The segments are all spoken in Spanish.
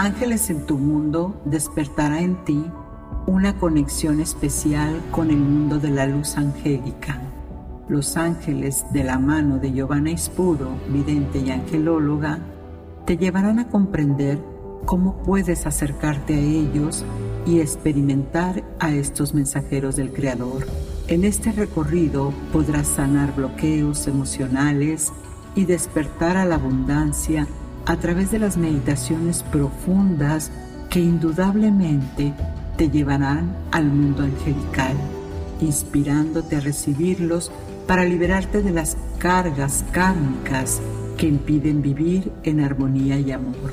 Ángeles en tu mundo despertará en ti una conexión especial con el mundo de la luz angélica. Los ángeles de la mano de Giovanna Ispuro, vidente y angelóloga, te llevarán a comprender cómo puedes acercarte a ellos y experimentar a estos mensajeros del Creador. En este recorrido podrás sanar bloqueos emocionales y despertar a la abundancia a través de las meditaciones profundas que indudablemente te llevarán al mundo angelical, inspirándote a recibirlos para liberarte de las cargas kármicas que impiden vivir en armonía y amor.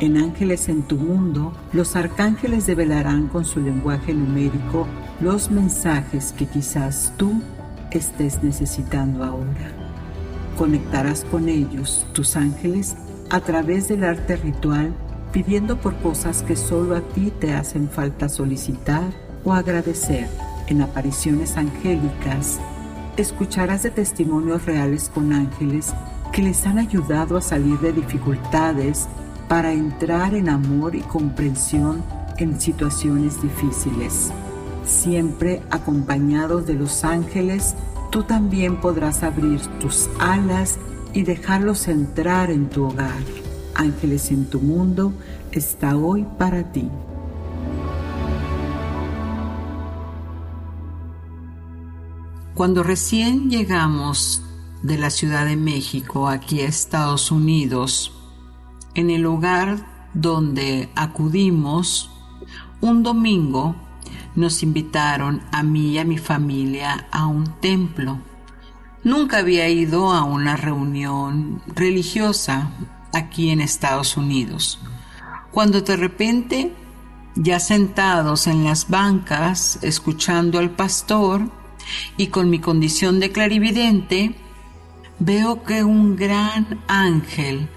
En Ángeles en tu mundo, los arcángeles develarán con su lenguaje numérico los mensajes que quizás tú estés necesitando ahora conectarás con ellos, tus ángeles, a través del arte ritual, pidiendo por cosas que solo a ti te hacen falta solicitar o agradecer. En apariciones angélicas, escucharás de testimonios reales con ángeles que les han ayudado a salir de dificultades para entrar en amor y comprensión en situaciones difíciles, siempre acompañados de los ángeles tú también podrás abrir tus alas y dejarlos entrar en tu hogar. Ángeles en tu mundo está hoy para ti. Cuando recién llegamos de la Ciudad de México aquí a Estados Unidos, en el lugar donde acudimos, un domingo nos invitaron a mí y a mi familia a un templo. Nunca había ido a una reunión religiosa aquí en Estados Unidos. Cuando de repente, ya sentados en las bancas, escuchando al pastor y con mi condición de clarividente, veo que un gran ángel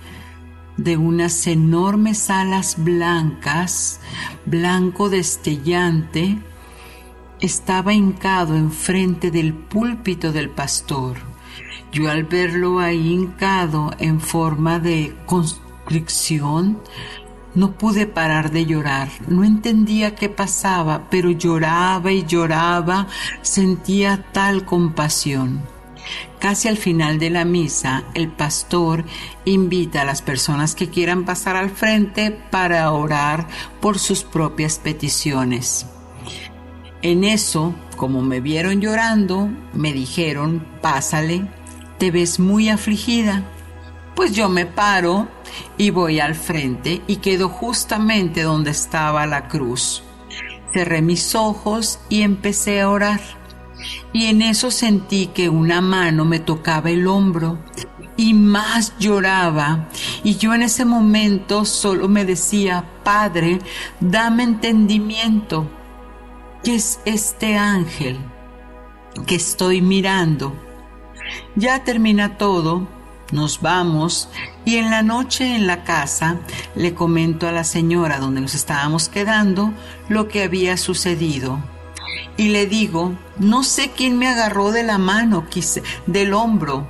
de unas enormes alas blancas, blanco destellante, estaba hincado enfrente del púlpito del pastor. Yo al verlo ahí hincado en forma de constricción, no pude parar de llorar. No entendía qué pasaba, pero lloraba y lloraba, sentía tal compasión. Casi al final de la misa, el pastor invita a las personas que quieran pasar al frente para orar por sus propias peticiones. En eso, como me vieron llorando, me dijeron, pásale, te ves muy afligida. Pues yo me paro y voy al frente y quedo justamente donde estaba la cruz. Cerré mis ojos y empecé a orar. Y en eso sentí que una mano me tocaba el hombro y más lloraba. Y yo en ese momento solo me decía, Padre, dame entendimiento ¿Qué es este ángel que estoy mirando? Ya termina todo, nos vamos y en la noche en la casa le comento a la señora donde nos estábamos quedando lo que había sucedido. Y le digo, no sé quién me agarró de la mano, del hombro.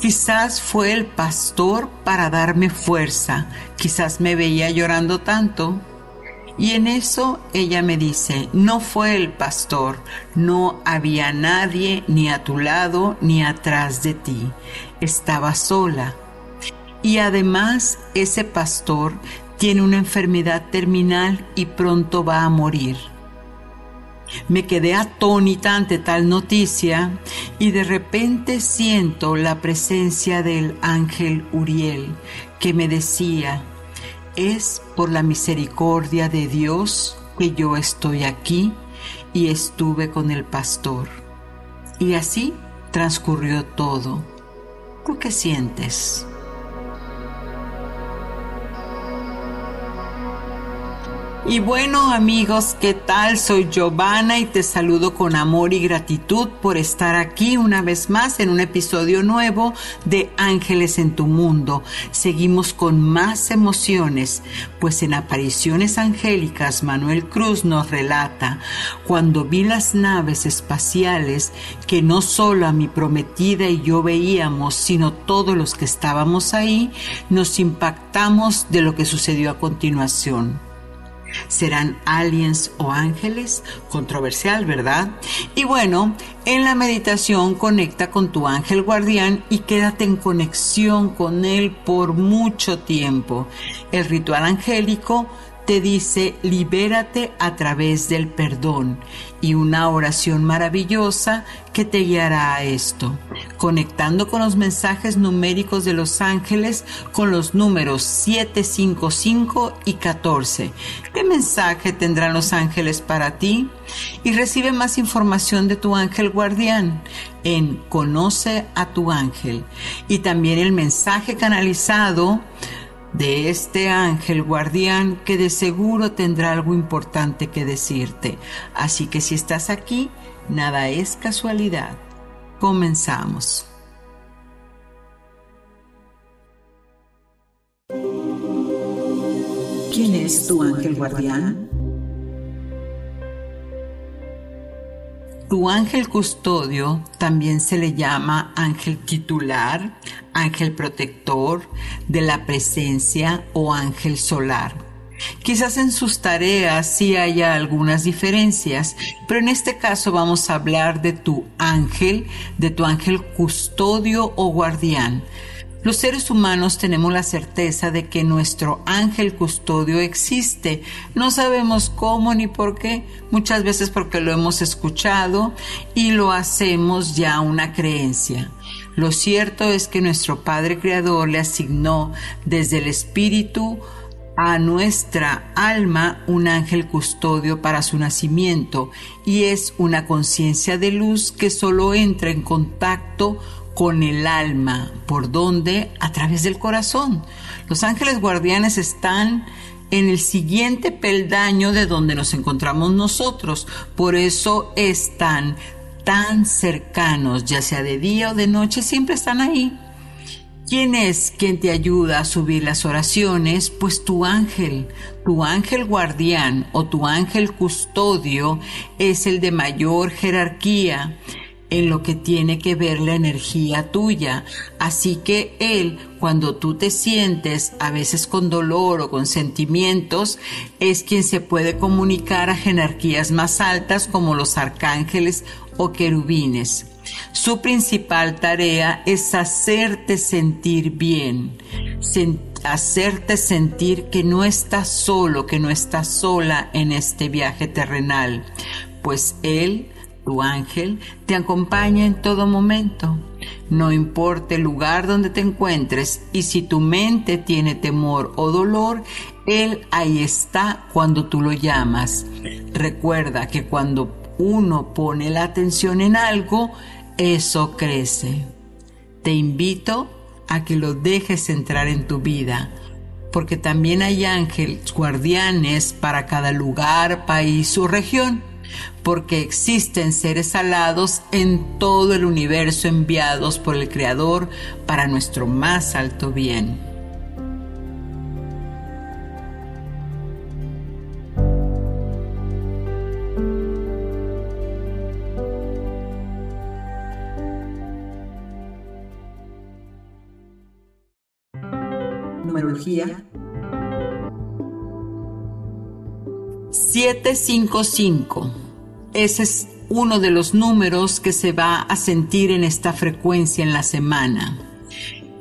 Quizás fue el pastor para darme fuerza. Quizás me veía llorando tanto y en eso ella me dice, no fue el pastor, no había nadie ni a tu lado ni atrás de ti, estaba sola. Y además ese pastor tiene una enfermedad terminal y pronto va a morir. Me quedé atónita ante tal noticia y de repente siento la presencia del ángel Uriel que me decía, es por la misericordia de Dios que yo estoy aquí y estuve con el pastor. Y así transcurrió todo. ¿Tú qué sientes? Y bueno amigos, ¿qué tal? Soy Giovanna y te saludo con amor y gratitud por estar aquí una vez más en un episodio nuevo de Ángeles en tu Mundo. Seguimos con más emociones, pues en Apariciones Angélicas Manuel Cruz nos relata, cuando vi las naves espaciales que no solo a mi prometida y yo veíamos, sino todos los que estábamos ahí, nos impactamos de lo que sucedió a continuación. ¿Serán aliens o ángeles? Controversial, ¿verdad? Y bueno, en la meditación conecta con tu ángel guardián y quédate en conexión con él por mucho tiempo. El ritual angélico te dice libérate a través del perdón y una oración maravillosa que te guiará a esto, conectando con los mensajes numéricos de los ángeles con los números 7, 5, 5 y 14. ¿Qué mensaje tendrán los ángeles para ti? Y recibe más información de tu ángel guardián en Conoce a tu ángel y también el mensaje canalizado de este ángel guardián que de seguro tendrá algo importante que decirte. Así que si estás aquí, nada es casualidad. Comenzamos. ¿Quién es tu ángel guardián? Tu ángel custodio también se le llama ángel titular, ángel protector de la presencia o ángel solar. Quizás en sus tareas sí haya algunas diferencias, pero en este caso vamos a hablar de tu ángel, de tu ángel custodio o guardián, los seres humanos tenemos la certeza de que nuestro ángel custodio existe. No sabemos cómo ni por qué, muchas veces porque lo hemos escuchado y lo hacemos ya una creencia. Lo cierto es que nuestro Padre Creador le asignó desde el Espíritu a nuestra alma un ángel custodio para su nacimiento y es una conciencia de luz que solo entra en contacto con el alma. ¿Por dónde? A través del corazón. Los ángeles guardianes están en el siguiente peldaño de donde nos encontramos nosotros. Por eso están tan cercanos, ya sea de día o de noche, siempre están ahí. ¿Quién es quien te ayuda a subir las oraciones? Pues tu ángel, tu ángel guardián o tu ángel custodio es el de mayor jerarquía en lo que tiene que ver la energía tuya. Así que Él, cuando tú te sientes a veces con dolor o con sentimientos, es quien se puede comunicar a jerarquías más altas como los arcángeles o querubines. Su principal tarea es hacerte sentir bien, hacerte sentir que no estás solo, que no estás sola en este viaje terrenal, pues Él tu ángel te acompaña en todo momento. No importa el lugar donde te encuentres y si tu mente tiene temor o dolor, Él ahí está cuando tú lo llamas. Recuerda que cuando uno pone la atención en algo, eso crece. Te invito a que lo dejes entrar en tu vida, porque también hay ángeles guardianes para cada lugar, país o región porque existen seres alados en todo el universo enviados por el Creador para nuestro más alto bien. Numerología 755 ese es uno de los números que se va a sentir en esta frecuencia en la semana.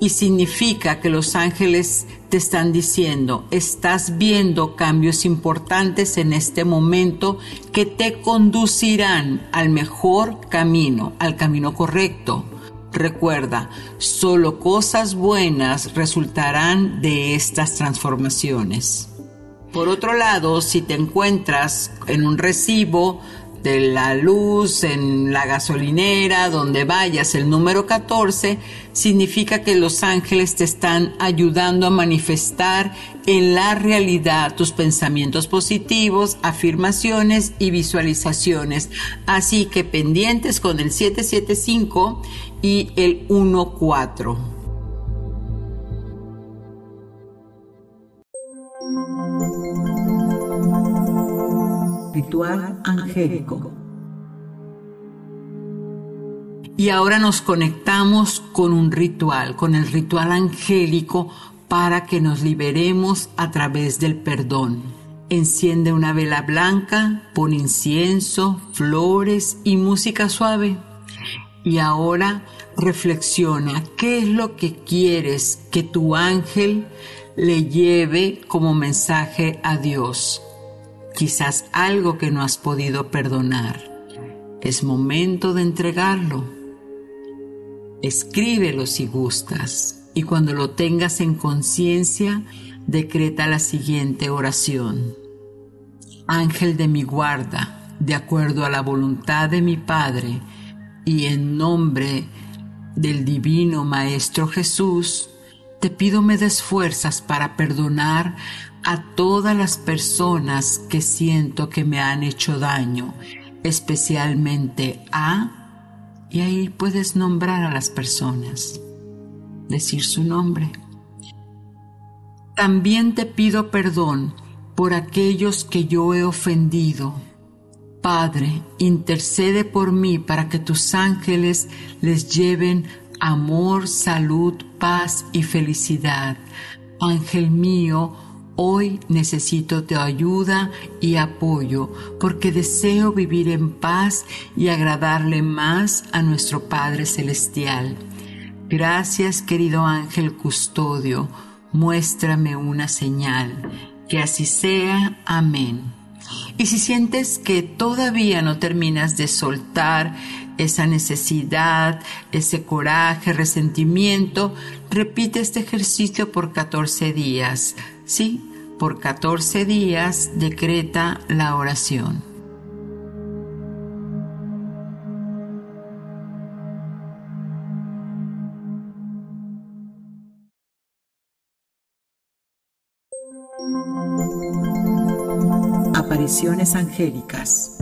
Y significa que los ángeles te están diciendo, estás viendo cambios importantes en este momento que te conducirán al mejor camino, al camino correcto. Recuerda, solo cosas buenas resultarán de estas transformaciones. Por otro lado, si te encuentras en un recibo de la luz, en la gasolinera, donde vayas, el número 14 significa que los ángeles te están ayudando a manifestar en la realidad tus pensamientos positivos, afirmaciones y visualizaciones. Así que pendientes con el 775 y el 14. Ritual angélico. Y ahora nos conectamos con un ritual, con el ritual angélico para que nos liberemos a través del perdón. Enciende una vela blanca, pon incienso, flores y música suave. Y ahora reflexiona qué es lo que quieres que tu ángel le lleve como mensaje a Dios quizás algo que no has podido perdonar. Es momento de entregarlo. Escríbelo si gustas y cuando lo tengas en conciencia, decreta la siguiente oración. Ángel de mi guarda, de acuerdo a la voluntad de mi Padre y en nombre del Divino Maestro Jesús, te pido me des fuerzas para perdonar a todas las personas que siento que me han hecho daño, especialmente a, y ahí puedes nombrar a las personas, decir su nombre. También te pido perdón por aquellos que yo he ofendido. Padre, intercede por mí para que tus ángeles les lleven amor, salud, paz y felicidad. Ángel mío, Hoy necesito tu ayuda y apoyo porque deseo vivir en paz y agradarle más a nuestro Padre Celestial. Gracias querido ángel custodio, muéstrame una señal. Que así sea. Amén. Y si sientes que todavía no terminas de soltar esa necesidad, ese coraje, resentimiento, repite este ejercicio por 14 días. Sí, por 14 días decreta la oración. Apariciones angélicas.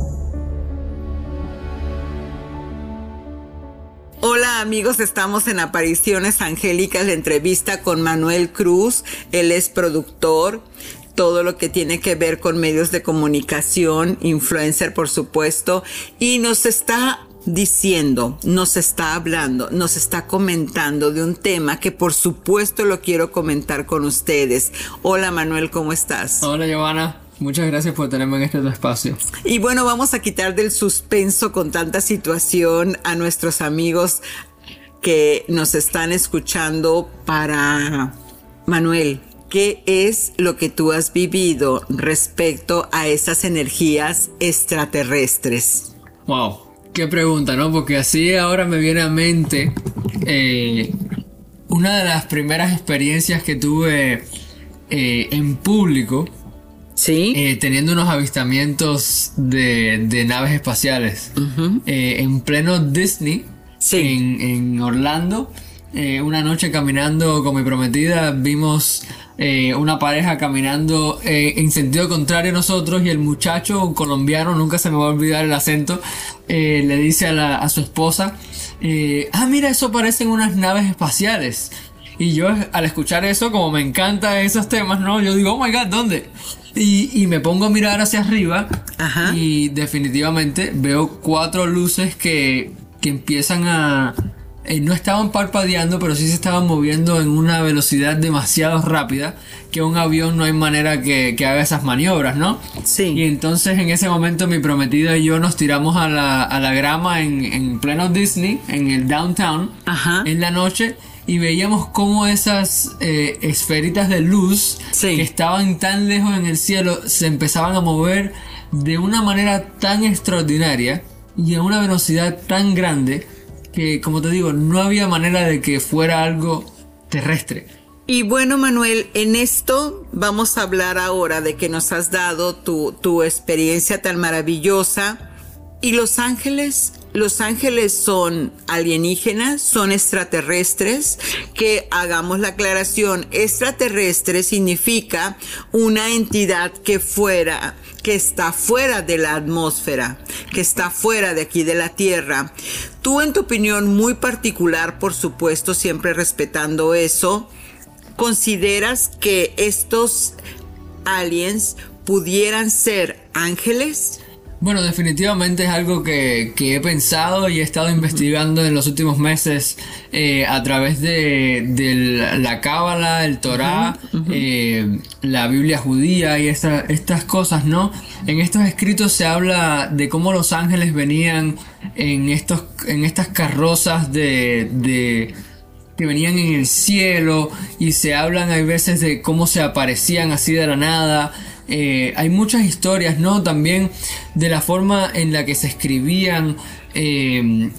Hola amigos, estamos en Apariciones Angélicas, la entrevista con Manuel Cruz. Él es productor, todo lo que tiene que ver con medios de comunicación, influencer por supuesto, y nos está diciendo, nos está hablando, nos está comentando de un tema que por supuesto lo quiero comentar con ustedes. Hola Manuel, ¿cómo estás? Hola Giovanna. Muchas gracias por tenerme en este espacio. Y bueno, vamos a quitar del suspenso con tanta situación a nuestros amigos que nos están escuchando para Manuel. ¿Qué es lo que tú has vivido respecto a esas energías extraterrestres? Wow, qué pregunta, ¿no? Porque así ahora me viene a mente eh, una de las primeras experiencias que tuve eh, en público Sí. Eh, teniendo unos avistamientos de, naves espaciales. En pleno Disney, en, Orlando, eh, una noche caminando con mi prometida, vimos una pareja caminando en sentido contrario a nosotros y el muchacho un colombiano, nunca se me va a olvidar el acento, le dice a, a su esposa, ah, mira, eso parecen unas naves espaciales. Y yo al escuchar eso, como me encantan esos temas, ¿no? Yo digo, oh my god, ¿dónde? Y, me pongo a mirar hacia arriba y definitivamente veo cuatro luces que, empiezan a... Eh, no estaban parpadeando, pero sí se estaban moviendo en una velocidad demasiado rápida que un avión no hay manera que, haga esas maniobras, ¿no? Sí. Y entonces en ese momento mi prometida y yo nos tiramos a la, grama en, en, pleno Disney, en el downtown, en la noche y veíamos cómo esas eh, esferitas de luz que estaban tan lejos en el cielo se empezaban a mover de una manera tan extraordinaria y a una velocidad tan grande que, como te digo, no había manera de que fuera algo terrestre. Y bueno, Manuel, en esto vamos a hablar ahora de que nos has dado tu, tu experiencia tan maravillosa ¿Y los ángeles? Los ángeles son alienígenas, son extraterrestres, que hagamos la aclaración, extraterrestre significa una entidad que fuera, que está fuera de la atmósfera, que está fuera de aquí de la Tierra. Tú en tu opinión muy particular, por supuesto, siempre respetando eso, ¿consideras que estos aliens pudieran ser ángeles? Bueno, definitivamente es algo que, he pensado y he estado investigando en los últimos meses eh, a través de, la Cábala, el Torá, eh, la Biblia judía y estas cosas, ¿no? En estos escritos se habla de cómo los ángeles venían en, estos, en estas carrozas de, que venían en el cielo y se hablan hay veces de cómo se aparecían así de la nada eh, hay muchas historias, ¿no? También de la forma en la que se escribían eh,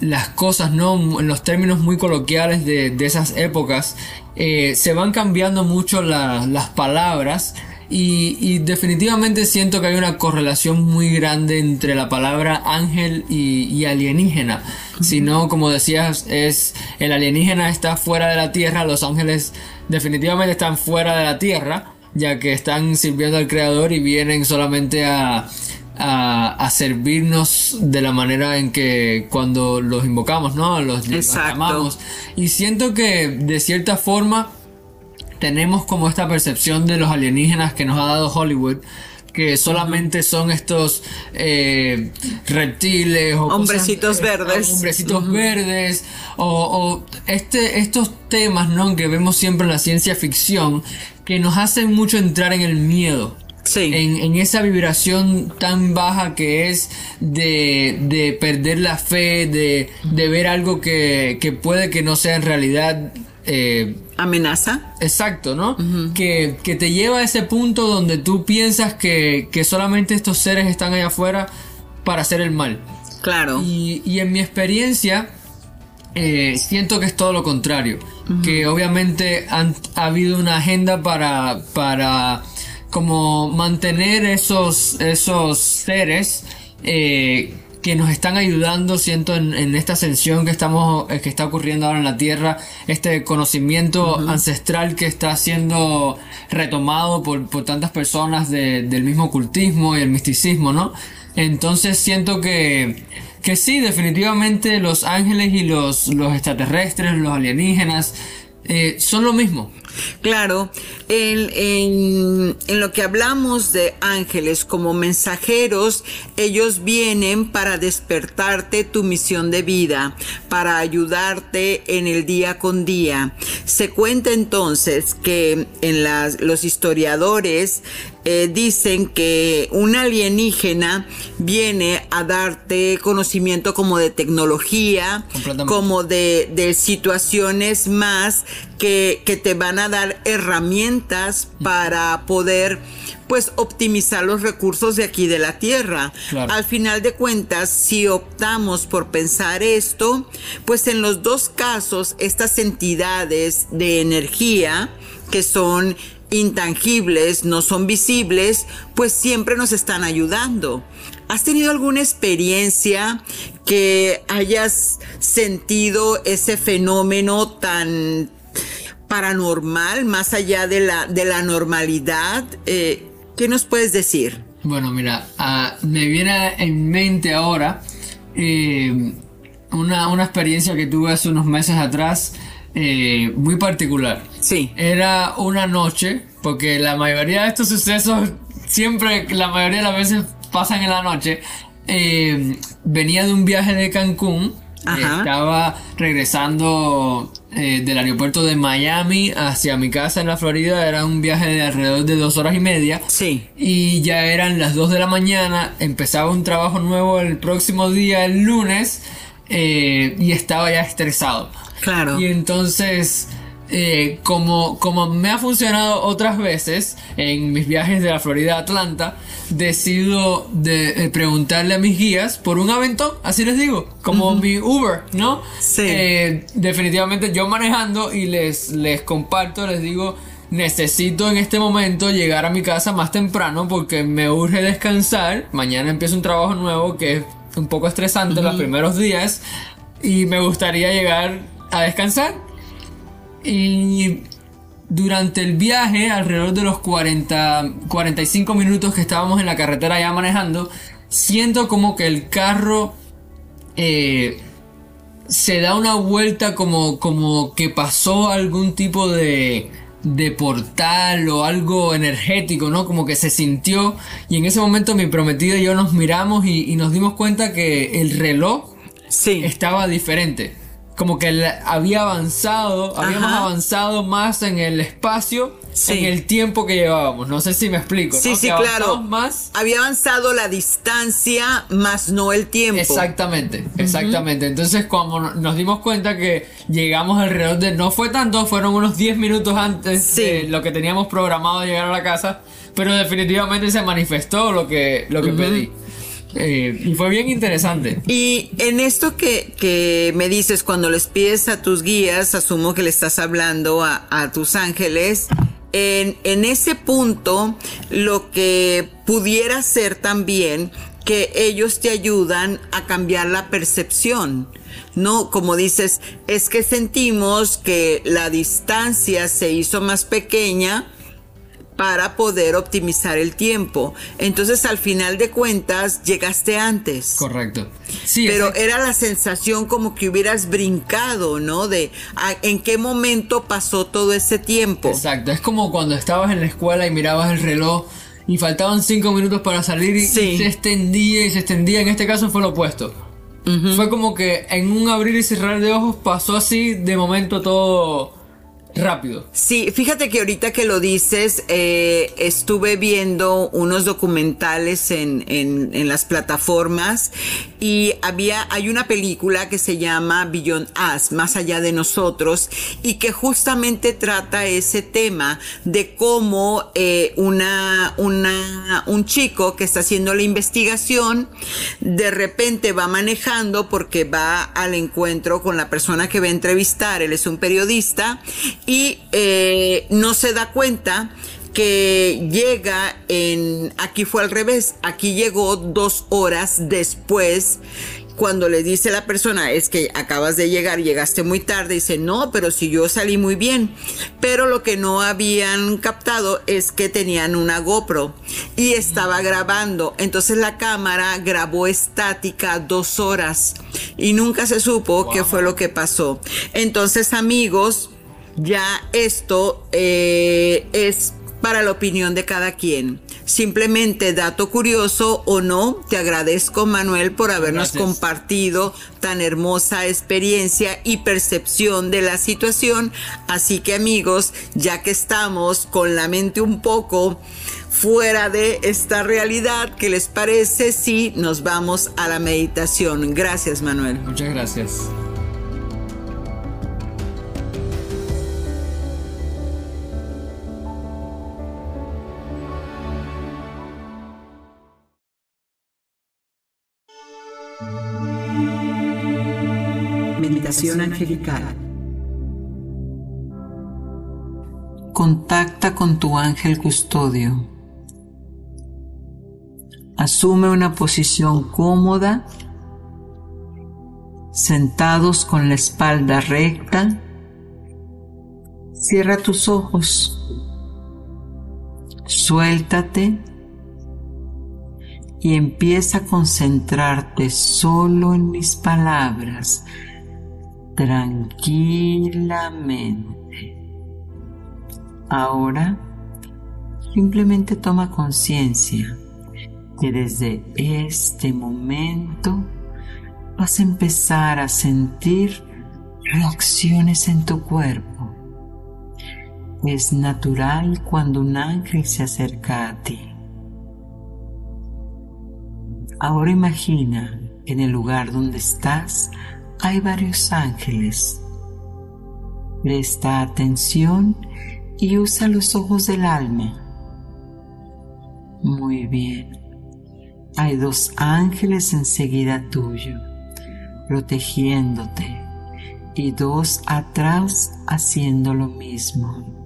las cosas, ¿no? En los términos muy coloquiales de, esas épocas, eh, se van cambiando mucho las palabras. Y, definitivamente siento que hay una correlación muy grande entre la palabra ángel y, alienígena. Si no, como decías, es el alienígena está fuera de la tierra, los ángeles definitivamente están fuera de la tierra ya que están sirviendo al creador y vienen solamente a, a, servirnos de la manera en que cuando los invocamos, ¿no? Los, los llamamos. Y siento que de cierta forma tenemos como esta percepción de los alienígenas que nos ha dado Hollywood que solamente son estos eh, reptiles o hombrecitos eh, verdes hombrecitos verdes o, o, este estos temas no que vemos siempre en la ciencia ficción que nos hacen mucho entrar en el miedo. Sí. En, esa vibración tan baja que es de, perder la fe, de, ver algo que, puede que no sea en realidad. Eh, Amenaza. Exacto, ¿no? que, te lleva a ese punto donde tú piensas que, solamente estos seres están allá afuera para hacer el mal. Claro. Y, y en mi experiencia, eh, siento que es todo lo contrario. Que obviamente ha habido una agenda para, para como mantener esos, esos seres eh, que nos están ayudando, siento, en, esta ascensión que estamos, eh, que está ocurriendo ahora en la Tierra, este conocimiento ancestral que está siendo retomado por, por tantas personas del mismo ocultismo y el misticismo, ¿no? Entonces siento que que sí, definitivamente los ángeles y los, los extraterrestres, los alienígenas, eh, son lo mismo. Claro, en, lo que hablamos de ángeles como mensajeros, ellos vienen para despertarte tu misión de vida, para ayudarte en el día con día. Se cuenta entonces que en las, los historiadores eh, dicen que un alienígena viene a darte conocimiento como de tecnología, como de, de situaciones más que, que te van a dar herramientas para poder pues optimizar los recursos de aquí de la tierra. Al final de cuentas, si optamos por pensar esto, pues en los dos casos, estas entidades de energía que son intangibles, no son visibles, pues siempre nos están ayudando. ¿Has tenido alguna experiencia que hayas sentido ese fenómeno tan paranormal, más allá de la, de la normalidad. Eh, ¿Qué nos puedes decir? Bueno, mira, ah, me viene en mente ahora eh, una, experiencia que tuve hace unos meses atrás, eh, muy particular. Sí. Era una noche, porque la mayoría de estos sucesos, siempre, la mayoría de las veces pasan en la noche. venía de un viaje de Cancún estaba regresando eh, del aeropuerto de Miami hacia mi casa en la Florida. Era un viaje de alrededor de dos horas y media. Sí. Y ya eran las dos de la mañana. Empezaba un trabajo nuevo el próximo día, el lunes. Eh, y estaba ya estresado. Claro. Y entonces eh, como, como me ha funcionado otras veces en mis viajes de la Florida a Atlanta, decido de, eh, preguntarle a mis guías por un aventón, así les digo, como mi Uber, ¿no? Sí. Eh, definitivamente yo manejando y les, les comparto, les digo, necesito en este momento llegar a mi casa más temprano porque me urge descansar. Mañana empiezo un trabajo nuevo que es un poco estresante los primeros días y me gustaría llegar a descansar. Y durante el viaje, alrededor de los 40, 45 minutos que estábamos en la carretera ya manejando, siento como que el carro eh, se da una vuelta como, como que pasó algún tipo de, de portal o algo energético, ¿no? Como que se sintió y en ese momento mi prometida y yo nos miramos y, nos dimos cuenta que el reloj sí. estaba diferente como que había avanzado, habíamos avanzado más en el espacio, en el tiempo que llevábamos. No sé si me explico. Sí, sí, claro. Más. Había avanzado la distancia, más no el tiempo. Exactamente, exactamente. Entonces, cuando nos dimos cuenta que llegamos alrededor de, no fue tanto, fueron unos 10 minutos antes de lo que teníamos programado llegar a la casa, pero definitivamente se manifestó lo que, lo que pedí. Eh, y fue bien interesante. Y en esto que, me dices, cuando les pides a tus guías, asumo que le estás hablando a, tus ángeles, en, en, ese punto, lo que pudiera ser también que ellos te ayudan a cambiar la percepción. No, como dices, es que sentimos que la distancia se hizo más pequeña para poder optimizar el tiempo. Entonces, al final de cuentas, llegaste antes. Correcto. Sí, pero era la sensación como que hubieras brincado, ¿no? De en qué momento pasó todo ese tiempo. Exacto. Es como cuando estabas en la escuela y mirabas el reloj y faltaban cinco minutos para salir y, se extendía y se extendía. En este caso fue lo opuesto. Fue como que en un abrir y cerrar de ojos pasó así de momento todo rápido. Sí, fíjate que ahorita que lo dices, eh, estuve viendo unos documentales en, en, las plataformas y había, hay una película que se llama Beyond Us, Más allá de nosotros, y que justamente trata ese tema de cómo eh, una, una, un chico que está haciendo la investigación de repente va manejando porque va al encuentro con la persona que va a entrevistar, él es un periodista, y eh, no se da cuenta que llega en, aquí fue al revés, aquí llegó dos horas después cuando le dice la persona es que acabas de llegar, llegaste muy tarde, dice no, pero si yo salí muy bien. Pero lo que no habían captado es que tenían una GoPro y estaba grabando. Entonces la cámara grabó estática dos horas y nunca se supo qué fue lo que pasó. Entonces amigos, ya esto eh, es para la opinión de cada quien. Simplemente dato curioso o no, te agradezco Manuel por habernos compartido tan hermosa experiencia y percepción de la situación. Así que amigos, ya que estamos con la mente un poco fuera de esta realidad, ¿qué les parece si nos vamos a la meditación? Gracias Manuel. Muchas gracias. Angelical. Contacta con tu ángel custodio. Asume una posición cómoda, sentados con la espalda recta. Cierra tus ojos. Suéltate y empieza a concentrarte solo en mis palabras tranquilamente. Ahora simplemente toma conciencia que desde este momento vas a empezar a sentir reacciones en tu cuerpo. Es natural cuando un ángel se acerca a ti. Ahora imagina en el lugar donde estás hay varios ángeles. Presta atención y usa los ojos del alma. Muy bien. Hay dos ángeles enseguida tuyo, protegiéndote, y dos atrás haciendo lo mismo.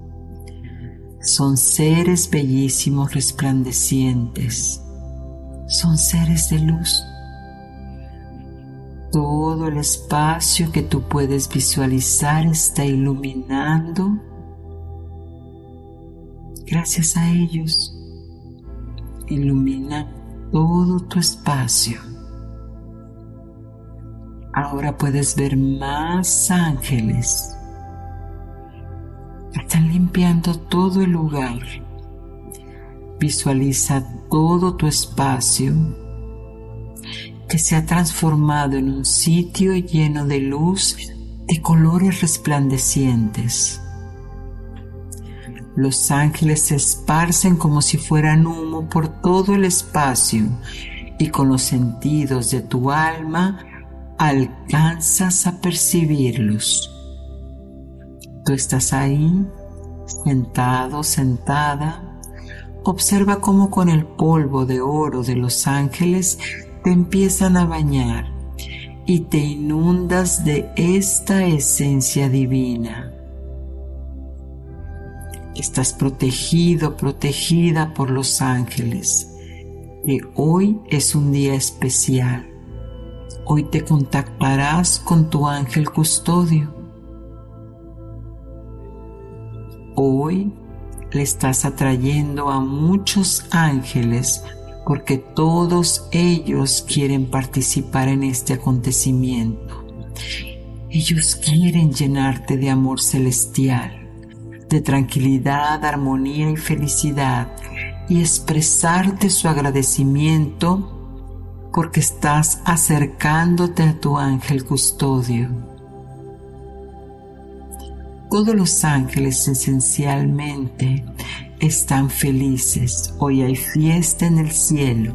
Son seres bellísimos resplandecientes. Son seres de luz. Todo el espacio que tú puedes visualizar está iluminando gracias a ellos. Ilumina todo tu espacio. Ahora puedes ver más ángeles. Están limpiando todo el lugar. Visualiza todo tu espacio que se ha transformado en un sitio lleno de luz de colores resplandecientes. Los ángeles se esparcen como si fueran humo por todo el espacio y con los sentidos de tu alma alcanzas a percibirlos. Tú estás ahí, sentado, sentada. Observa cómo con el polvo de oro de los ángeles te empiezan a bañar y te inundas de esta esencia divina. Estás protegido, protegida por los ángeles, que hoy es un día especial. Hoy te contactarás con tu ángel custodio. Hoy le estás atrayendo a muchos ángeles porque todos ellos quieren participar en este acontecimiento. Ellos quieren llenarte de amor celestial de tranquilidad, armonía y felicidad y expresarte su agradecimiento porque estás acercándote a tu ángel custodio. Todos los ángeles esencialmente están felices. Hoy hay fiesta en el cielo.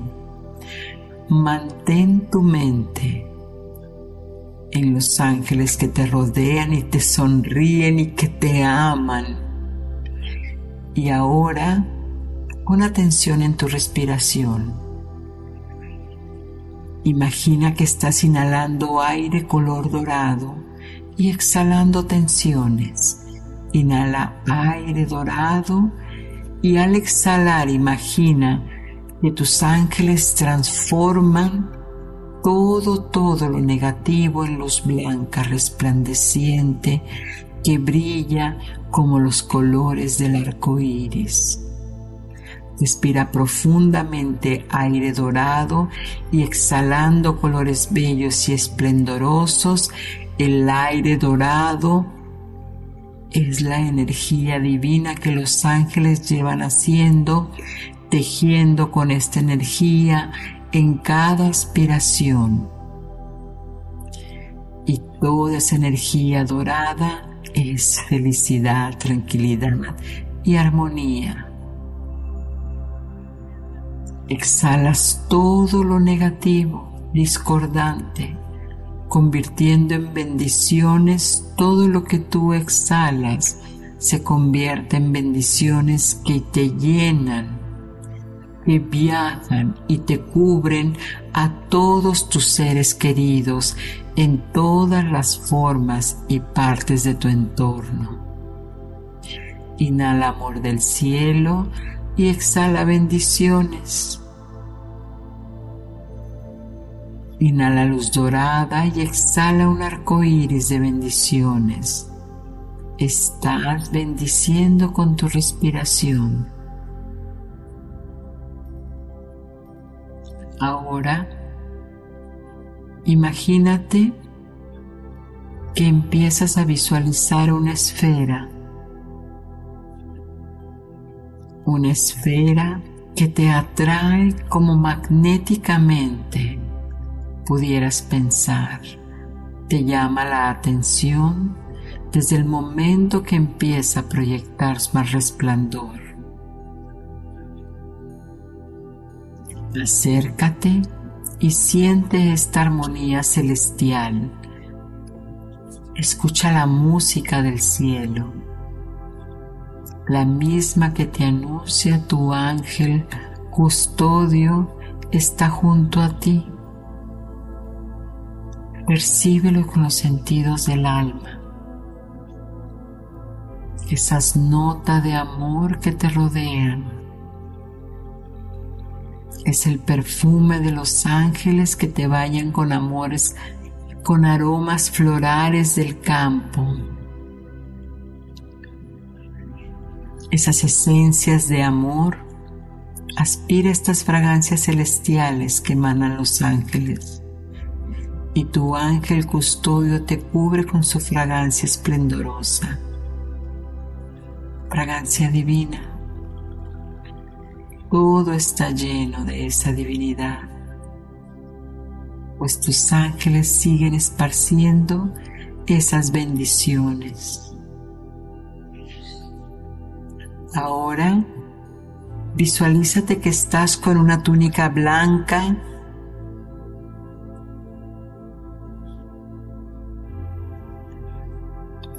Mantén tu mente en los ángeles que te rodean y te sonríen y que te aman. Y ahora pon atención en tu respiración. Imagina que estás inhalando aire color dorado y exhalando tensiones. Inhala aire dorado y al exhalar imagina que tus ángeles transforman todo, todo lo negativo en luz blanca resplandeciente que brilla como los colores del arco iris. Respira profundamente aire dorado y exhalando colores bellos y esplendorosos, el aire dorado es la energía divina que los ángeles llevan haciendo, tejiendo con esta energía en cada aspiración. Y toda esa energía dorada es felicidad, tranquilidad y armonía. Exhalas todo lo negativo, discordante, convirtiendo en bendiciones todo lo que tú exhalas se convierte en bendiciones que te llenan que viajan y te cubren a todos tus seres queridos en todas las formas y partes de tu entorno. Inhala amor del cielo y exhala bendiciones. Inhala luz dorada y exhala un arco iris de bendiciones. Estás bendiciendo con tu respiración. Ahora, imagínate que empiezas a visualizar una esfera, una esfera que te atrae como magnéticamente pudieras pensar, te llama la atención desde el momento que empieza a proyectar más resplandor. Acércate y siente esta armonía celestial. Escucha la música del cielo, la misma que te anuncia tu ángel custodio está junto a ti. Percíbelo con los sentidos del alma. esas notas de amor que te rodean. Es el perfume de los ángeles que te vayan con amores, con aromas florales del campo. Esas esencias de amor, aspira estas fragancias celestiales que emanan los ángeles. Y tu ángel custodio te cubre con su fragancia esplendorosa fragancia divina. Todo está lleno de esa divinidad, pues tus ángeles siguen esparciendo esas bendiciones. Ahora visualízate que estás con una túnica blanca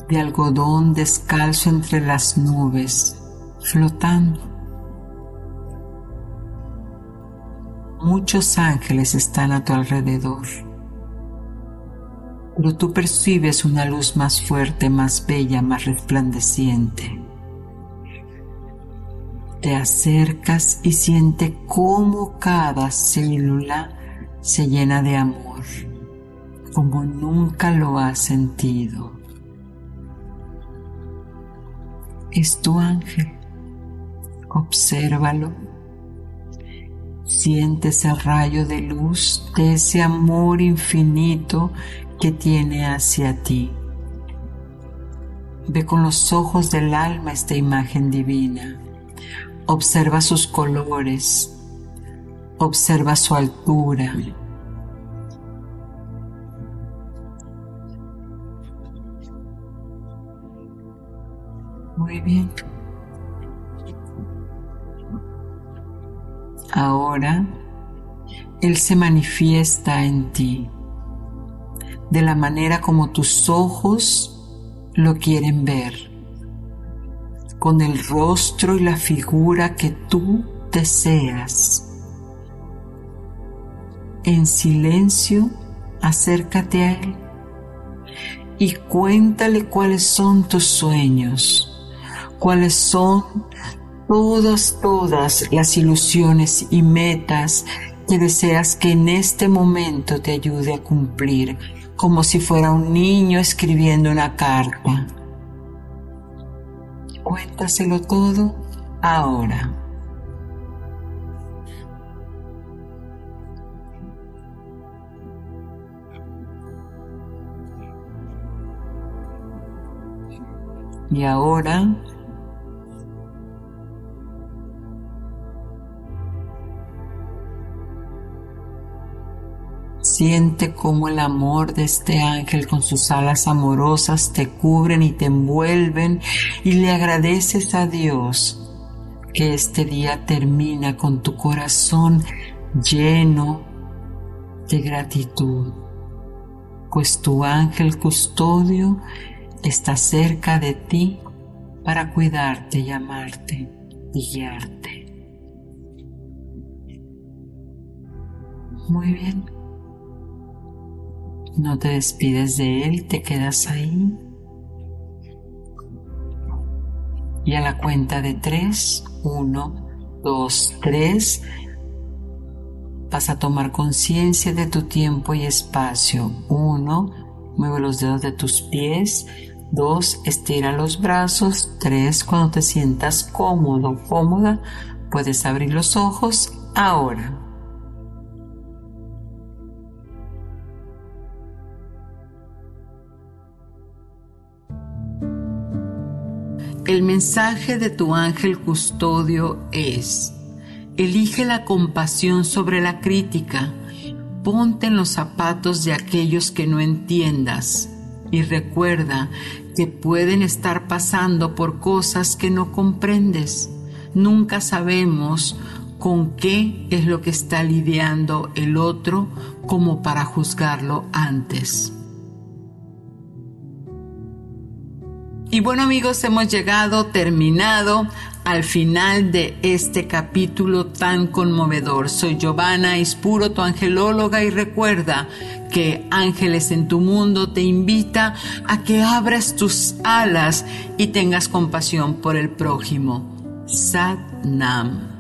de algodón descalzo entre las nubes, flotando. Muchos ángeles están a tu alrededor, pero tú percibes una luz más fuerte, más bella, más resplandeciente. Te acercas y siente cómo cada célula se llena de amor, como nunca lo has sentido. Es tu ángel. Obsérvalo. Siente ese rayo de luz de ese amor infinito que tiene hacia ti. Ve con los ojos del alma esta imagen divina. Observa sus colores. Observa su altura Muy bien. Ahora Él se manifiesta en ti de la manera como tus ojos lo quieren ver, con el rostro y la figura que tú deseas. En silencio, acércate a Él y cuéntale cuáles son tus sueños cuáles son todas, todas las ilusiones y metas que deseas que en este momento te ayude a cumplir, como si fuera un niño escribiendo una carta. Cuéntaselo todo ahora. Y ahora Siente cómo el amor de este ángel con sus alas amorosas te cubren y te envuelven y le agradeces a Dios que este día termina con tu corazón lleno de gratitud, pues tu ángel custodio está cerca de ti para cuidarte y amarte y guiarte. Muy bien. No te despides de Él, te quedas ahí. Y a la cuenta de tres, uno, dos, tres, vas a tomar conciencia de tu tiempo y espacio. Uno, mueve los dedos de tus pies. Dos, estira los brazos. Tres, cuando te sientas cómodo, cómoda, puedes abrir los ojos ahora. El mensaje de tu ángel custodio es, elige la compasión sobre la crítica, ponte en los zapatos de aquellos que no entiendas y recuerda que pueden estar pasando por cosas que no comprendes. Nunca sabemos con qué es lo que está lidiando el otro como para juzgarlo antes. Y bueno amigos, hemos llegado, terminado al final de este capítulo tan conmovedor. Soy Giovanna Ispuro, tu angelóloga, y recuerda que Ángeles en tu mundo te invita a que abras tus alas y tengas compasión por el prójimo. Sat Nam.